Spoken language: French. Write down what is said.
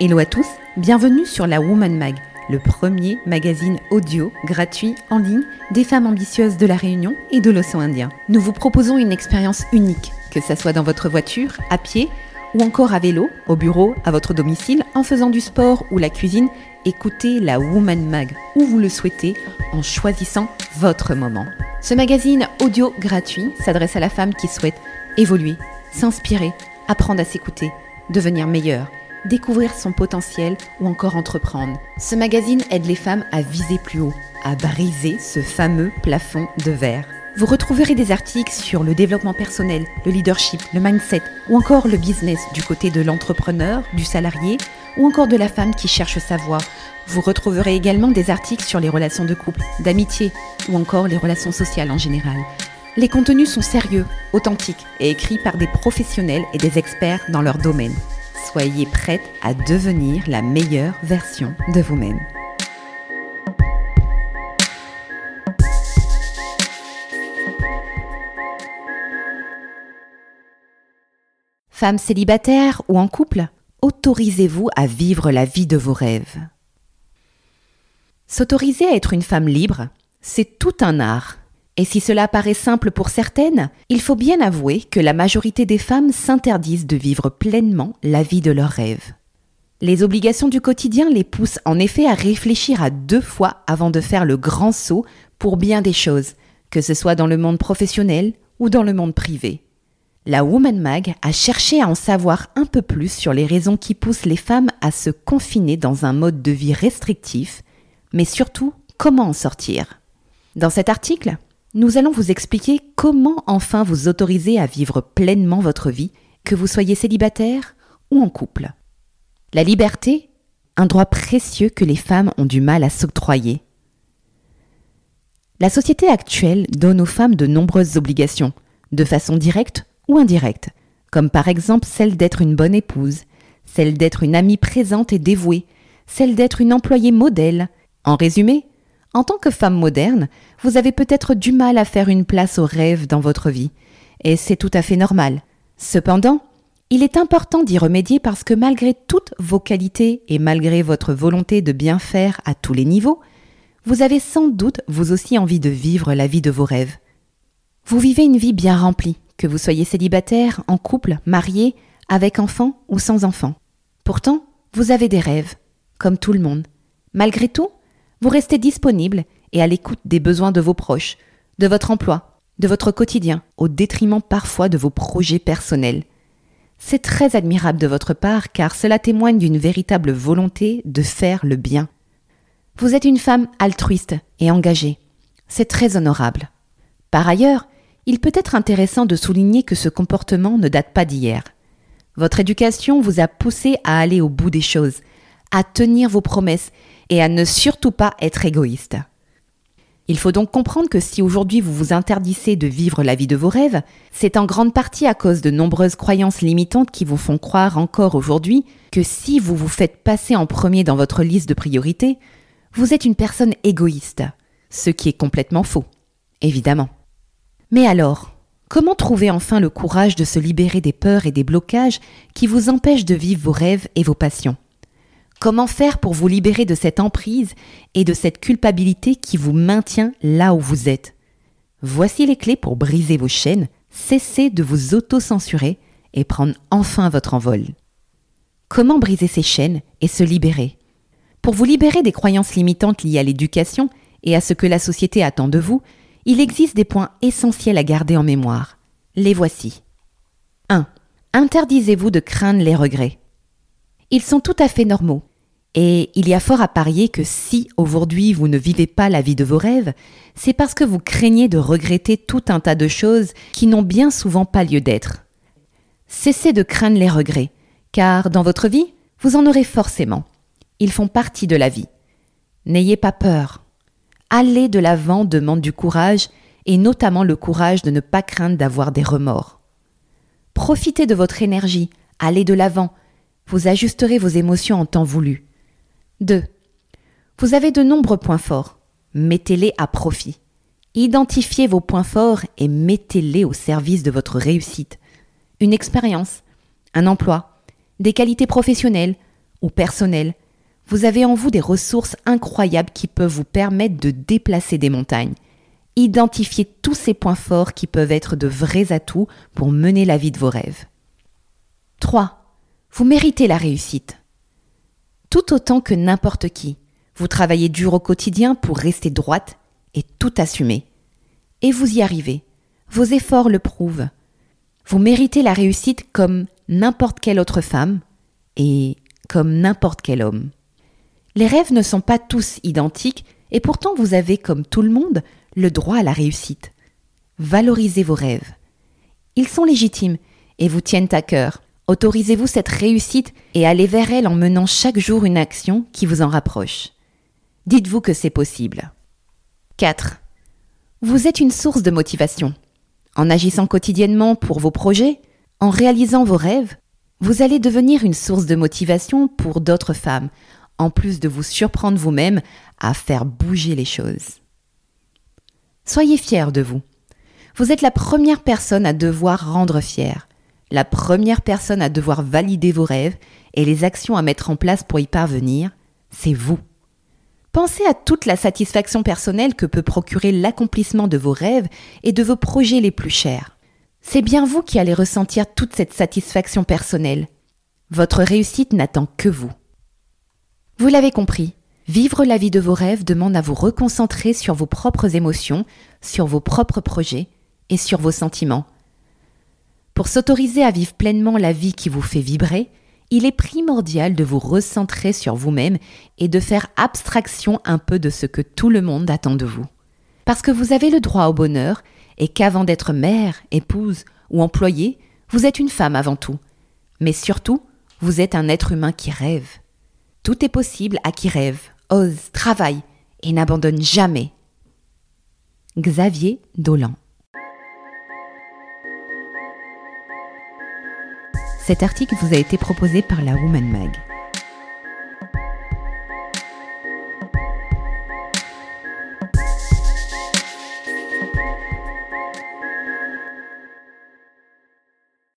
Hello à tous, bienvenue sur la Woman Mag, le premier magazine audio gratuit en ligne des femmes ambitieuses de la Réunion et de l'océan Indien. Nous vous proposons une expérience unique, que ce soit dans votre voiture, à pied ou encore à vélo, au bureau, à votre domicile, en faisant du sport ou la cuisine. Écoutez la Woman Mag où vous le souhaitez en choisissant votre moment. Ce magazine audio gratuit s'adresse à la femme qui souhaite évoluer, s'inspirer, apprendre à s'écouter, devenir meilleure découvrir son potentiel ou encore entreprendre. Ce magazine aide les femmes à viser plus haut, à briser ce fameux plafond de verre. Vous retrouverez des articles sur le développement personnel, le leadership, le mindset ou encore le business du côté de l'entrepreneur, du salarié ou encore de la femme qui cherche sa voie. Vous retrouverez également des articles sur les relations de couple, d'amitié ou encore les relations sociales en général. Les contenus sont sérieux, authentiques et écrits par des professionnels et des experts dans leur domaine. Soyez prête à devenir la meilleure version de vous-même. Femme célibataire ou en couple, autorisez-vous à vivre la vie de vos rêves. S'autoriser à être une femme libre, c'est tout un art et si cela paraît simple pour certaines, il faut bien avouer que la majorité des femmes s'interdisent de vivre pleinement la vie de leurs rêves. Les obligations du quotidien les poussent en effet à réfléchir à deux fois avant de faire le grand saut pour bien des choses, que ce soit dans le monde professionnel ou dans le monde privé. La Woman Mag a cherché à en savoir un peu plus sur les raisons qui poussent les femmes à se confiner dans un mode de vie restrictif, mais surtout comment en sortir. Dans cet article, nous allons vous expliquer comment enfin vous autoriser à vivre pleinement votre vie, que vous soyez célibataire ou en couple. La liberté, un droit précieux que les femmes ont du mal à s'octroyer. La société actuelle donne aux femmes de nombreuses obligations, de façon directe ou indirecte, comme par exemple celle d'être une bonne épouse, celle d'être une amie présente et dévouée, celle d'être une employée modèle. En résumé, en tant que femme moderne, vous avez peut-être du mal à faire une place aux rêves dans votre vie, et c'est tout à fait normal. Cependant, il est important d'y remédier parce que malgré toutes vos qualités et malgré votre volonté de bien faire à tous les niveaux, vous avez sans doute vous aussi envie de vivre la vie de vos rêves. Vous vivez une vie bien remplie, que vous soyez célibataire, en couple, marié, avec enfants ou sans enfants. Pourtant, vous avez des rêves, comme tout le monde. Malgré tout, vous restez disponible et à l'écoute des besoins de vos proches, de votre emploi, de votre quotidien, au détriment parfois de vos projets personnels. C'est très admirable de votre part car cela témoigne d'une véritable volonté de faire le bien. Vous êtes une femme altruiste et engagée. C'est très honorable. Par ailleurs, il peut être intéressant de souligner que ce comportement ne date pas d'hier. Votre éducation vous a poussé à aller au bout des choses, à tenir vos promesses et à ne surtout pas être égoïste. Il faut donc comprendre que si aujourd'hui vous vous interdissez de vivre la vie de vos rêves, c'est en grande partie à cause de nombreuses croyances limitantes qui vous font croire encore aujourd'hui que si vous vous faites passer en premier dans votre liste de priorités, vous êtes une personne égoïste, ce qui est complètement faux, évidemment. Mais alors, comment trouver enfin le courage de se libérer des peurs et des blocages qui vous empêchent de vivre vos rêves et vos passions? Comment faire pour vous libérer de cette emprise et de cette culpabilité qui vous maintient là où vous êtes? Voici les clés pour briser vos chaînes, cesser de vous auto-censurer et prendre enfin votre envol. Comment briser ces chaînes et se libérer? Pour vous libérer des croyances limitantes liées à l'éducation et à ce que la société attend de vous, il existe des points essentiels à garder en mémoire. Les voici. 1. Interdisez-vous de craindre les regrets. Ils sont tout à fait normaux. Et il y a fort à parier que si aujourd'hui vous ne vivez pas la vie de vos rêves, c'est parce que vous craignez de regretter tout un tas de choses qui n'ont bien souvent pas lieu d'être. Cessez de craindre les regrets, car dans votre vie, vous en aurez forcément. Ils font partie de la vie. N'ayez pas peur. Aller de l'avant demande du courage, et notamment le courage de ne pas craindre d'avoir des remords. Profitez de votre énergie, allez de l'avant, vous ajusterez vos émotions en temps voulu. 2. Vous avez de nombreux points forts. Mettez-les à profit. Identifiez vos points forts et mettez-les au service de votre réussite. Une expérience, un emploi, des qualités professionnelles ou personnelles, vous avez en vous des ressources incroyables qui peuvent vous permettre de déplacer des montagnes. Identifiez tous ces points forts qui peuvent être de vrais atouts pour mener la vie de vos rêves. 3. Vous méritez la réussite. Tout autant que n'importe qui, vous travaillez dur au quotidien pour rester droite et tout assumer. Et vous y arrivez. Vos efforts le prouvent. Vous méritez la réussite comme n'importe quelle autre femme et comme n'importe quel homme. Les rêves ne sont pas tous identiques et pourtant vous avez, comme tout le monde, le droit à la réussite. Valorisez vos rêves. Ils sont légitimes et vous tiennent à cœur. Autorisez-vous cette réussite et allez vers elle en menant chaque jour une action qui vous en rapproche. Dites-vous que c'est possible. 4. Vous êtes une source de motivation. En agissant quotidiennement pour vos projets, en réalisant vos rêves, vous allez devenir une source de motivation pour d'autres femmes, en plus de vous surprendre vous-même à faire bouger les choses. Soyez fiers de vous. Vous êtes la première personne à devoir rendre fier, la première personne à devoir valider vos rêves et les actions à mettre en place pour y parvenir, c'est vous. Pensez à toute la satisfaction personnelle que peut procurer l'accomplissement de vos rêves et de vos projets les plus chers. C'est bien vous qui allez ressentir toute cette satisfaction personnelle. Votre réussite n'attend que vous. Vous l'avez compris, vivre la vie de vos rêves demande à vous reconcentrer sur vos propres émotions, sur vos propres projets et sur vos sentiments. Pour s'autoriser à vivre pleinement la vie qui vous fait vibrer, il est primordial de vous recentrer sur vous-même et de faire abstraction un peu de ce que tout le monde attend de vous. Parce que vous avez le droit au bonheur et qu'avant d'être mère, épouse ou employée, vous êtes une femme avant tout. Mais surtout, vous êtes un être humain qui rêve. Tout est possible à qui rêve, ose, travaille et n'abandonne jamais. Xavier Dolan Cet article vous a été proposé par la Woman Mag.